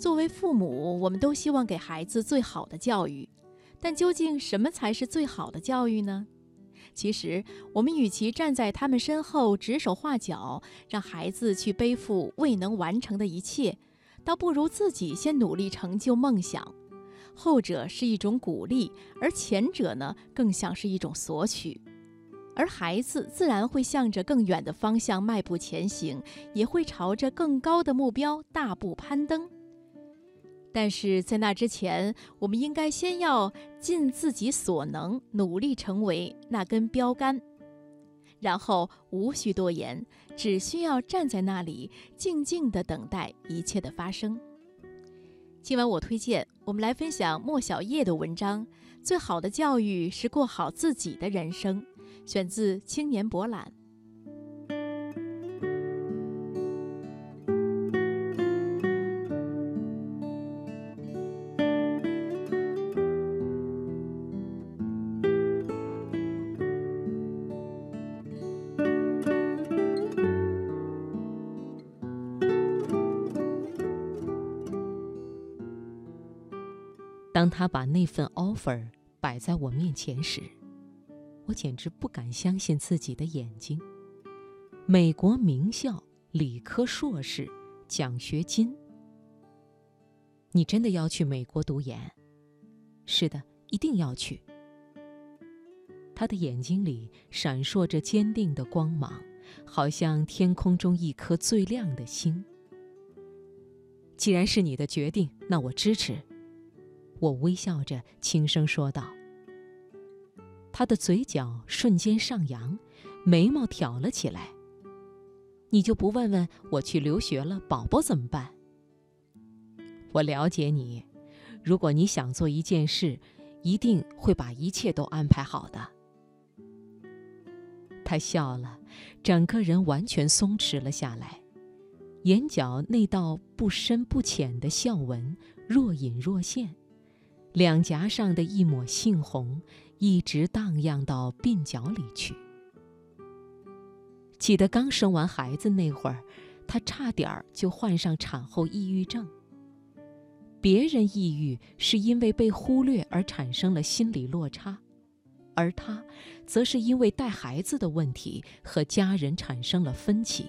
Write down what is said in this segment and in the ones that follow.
作为父母，我们都希望给孩子最好的教育，但究竟什么才是最好的教育呢？其实，我们与其站在他们身后指手画脚，让孩子去背负未能完成的一切，倒不如自己先努力成就梦想。后者是一种鼓励，而前者呢，更像是一种索取。而孩子自然会向着更远的方向迈步前行，也会朝着更高的目标大步攀登。但是在那之前，我们应该先要尽自己所能，努力成为那根标杆，然后无需多言，只需要站在那里，静静地等待一切的发生。今晚我推荐我们来分享莫小叶的文章《最好的教育是过好自己的人生》，选自《青年博览》。当他把那份 offer 摆在我面前时，我简直不敢相信自己的眼睛。美国名校理科硕士，奖学金。你真的要去美国读研？是的，一定要去。他的眼睛里闪烁着坚定的光芒，好像天空中一颗最亮的星。既然是你的决定，那我支持。我微笑着轻声说道。他的嘴角瞬间上扬，眉毛挑了起来。你就不问问我去留学了，宝宝怎么办？我了解你，如果你想做一件事，一定会把一切都安排好的。他笑了，整个人完全松弛了下来，眼角那道不深不浅的笑纹若隐若现。两颊上的一抹杏红，一直荡漾到鬓角里去。记得刚生完孩子那会儿，她差点儿就患上产后抑郁症。别人抑郁是因为被忽略而产生了心理落差，而她，则是因为带孩子的问题和家人产生了分歧。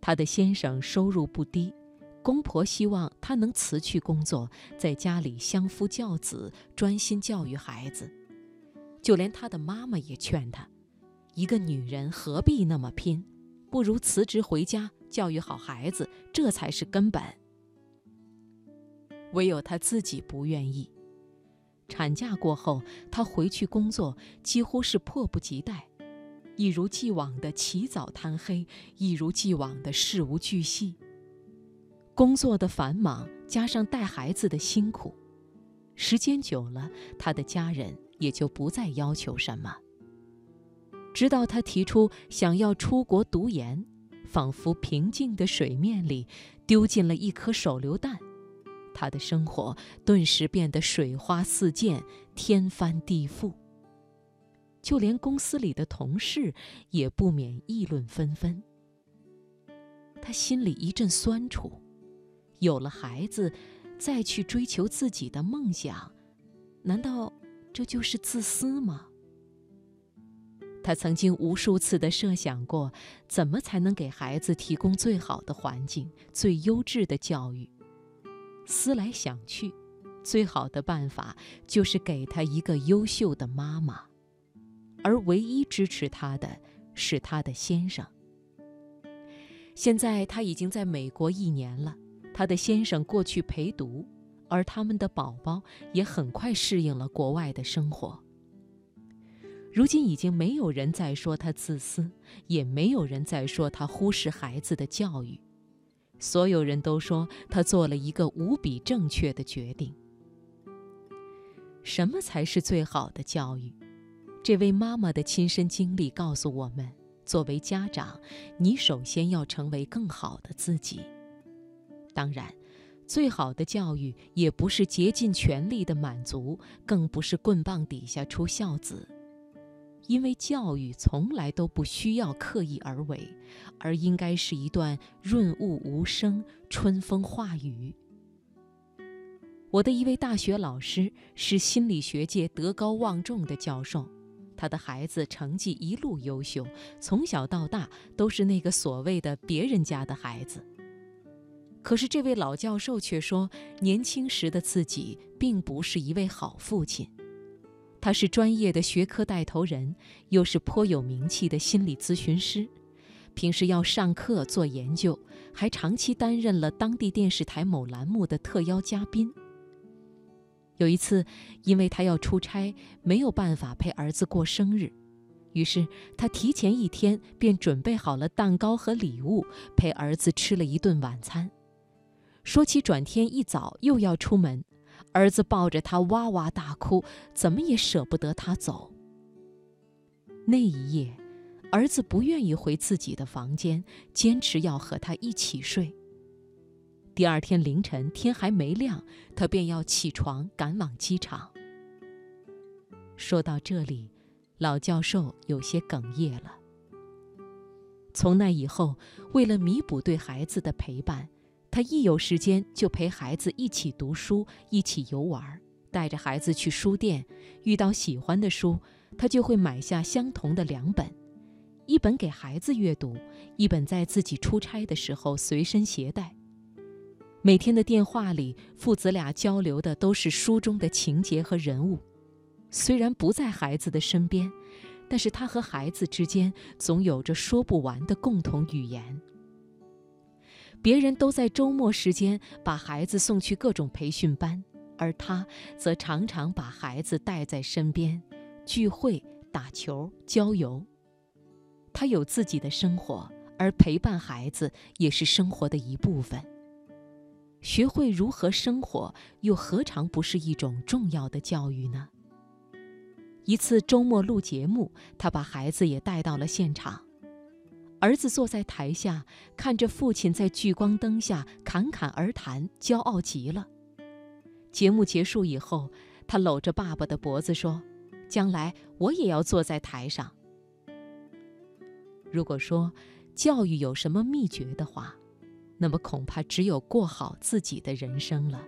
她的先生收入不低。公婆希望她能辞去工作，在家里相夫教子，专心教育孩子。就连她的妈妈也劝她：“一个女人何必那么拼？不如辞职回家，教育好孩子，这才是根本。”唯有她自己不愿意。产假过后，她回去工作，几乎是迫不及待，一如既往的起早贪黑，一如既往的事无巨细。工作的繁忙加上带孩子的辛苦，时间久了，他的家人也就不再要求什么。直到他提出想要出国读研，仿佛平静的水面里丢进了一颗手榴弹，他的生活顿时变得水花四溅，天翻地覆。就连公司里的同事也不免议论纷纷。他心里一阵酸楚。有了孩子，再去追求自己的梦想，难道这就是自私吗？他曾经无数次的设想过，怎么才能给孩子提供最好的环境、最优质的教育。思来想去，最好的办法就是给他一个优秀的妈妈，而唯一支持他的是他的先生。现在他已经在美国一年了。他的先生过去陪读，而他们的宝宝也很快适应了国外的生活。如今已经没有人再说他自私，也没有人再说他忽视孩子的教育，所有人都说他做了一个无比正确的决定。什么才是最好的教育？这位妈妈的亲身经历告诉我们：作为家长，你首先要成为更好的自己。当然，最好的教育也不是竭尽全力的满足，更不是棍棒底下出孝子。因为教育从来都不需要刻意而为，而应该是一段润物无声、春风化雨。我的一位大学老师是心理学界德高望重的教授，他的孩子成绩一路优秀，从小到大都是那个所谓的别人家的孩子。可是这位老教授却说，年轻时的自己并不是一位好父亲。他是专业的学科带头人，又是颇有名气的心理咨询师，平时要上课做研究，还长期担任了当地电视台某栏目的特邀嘉宾。有一次，因为他要出差，没有办法陪儿子过生日，于是他提前一天便准备好了蛋糕和礼物，陪儿子吃了一顿晚餐。说起转天一早又要出门。儿子抱着他哇哇大哭，怎么也舍不得他走。那一夜，儿子不愿意回自己的房间，坚持要和他一起睡。第二天凌晨，天还没亮，他便要起床赶往机场。说到这里，老教授有些哽咽了。从那以后，为了弥补对孩子的陪伴。他一有时间就陪孩子一起读书，一起游玩，带着孩子去书店。遇到喜欢的书，他就会买下相同的两本，一本给孩子阅读，一本在自己出差的时候随身携带。每天的电话里，父子俩交流的都是书中的情节和人物。虽然不在孩子的身边，但是他和孩子之间总有着说不完的共同语言。别人都在周末时间把孩子送去各种培训班，而他则常常把孩子带在身边，聚会、打球、郊游。他有自己的生活，而陪伴孩子也是生活的一部分。学会如何生活，又何尝不是一种重要的教育呢？一次周末录节目，他把孩子也带到了现场。儿子坐在台下，看着父亲在聚光灯下侃侃而谈，骄傲极了。节目结束以后，他搂着爸爸的脖子说：“将来我也要坐在台上。”如果说教育有什么秘诀的话，那么恐怕只有过好自己的人生了。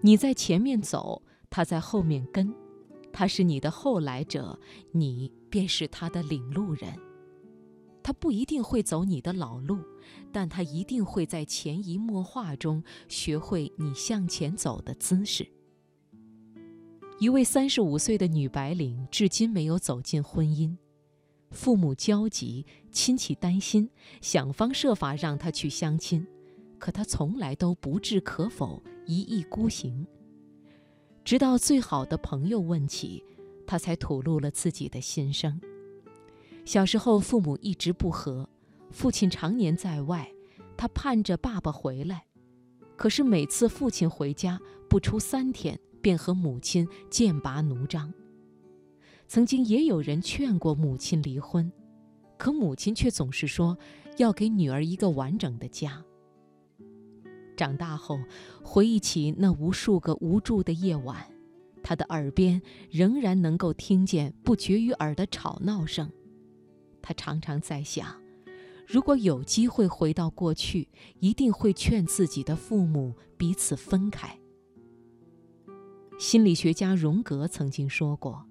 你在前面走，他在后面跟，他是你的后来者，你便是他的领路人。他不一定会走你的老路，但他一定会在潜移默化中学会你向前走的姿势。一位三十五岁的女白领至今没有走进婚姻，父母焦急，亲戚担心，想方设法让她去相亲，可她从来都不置可否，一意孤行。直到最好的朋友问起，她才吐露了自己的心声。小时候，父母一直不和，父亲常年在外，他盼着爸爸回来。可是每次父亲回家不出三天，便和母亲剑拔弩张。曾经也有人劝过母亲离婚，可母亲却总是说要给女儿一个完整的家。长大后，回忆起那无数个无助的夜晚，他的耳边仍然能够听见不绝于耳的吵闹声。他常常在想，如果有机会回到过去，一定会劝自己的父母彼此分开。心理学家荣格曾经说过，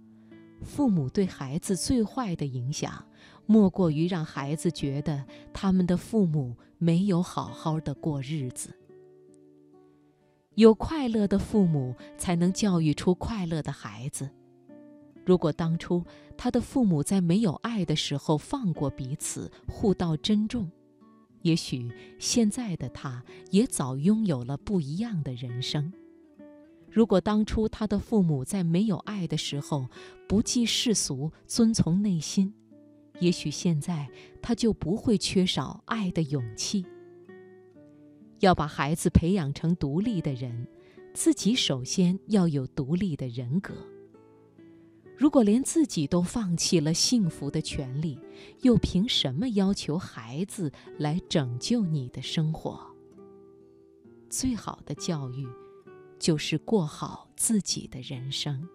父母对孩子最坏的影响，莫过于让孩子觉得他们的父母没有好好的过日子。有快乐的父母，才能教育出快乐的孩子。如果当初他的父母在没有爱的时候放过彼此，互道珍重，也许现在的他也早拥有了不一样的人生。如果当初他的父母在没有爱的时候不计世俗，遵从内心，也许现在他就不会缺少爱的勇气。要把孩子培养成独立的人，自己首先要有独立的人格。如果连自己都放弃了幸福的权利，又凭什么要求孩子来拯救你的生活？最好的教育，就是过好自己的人生。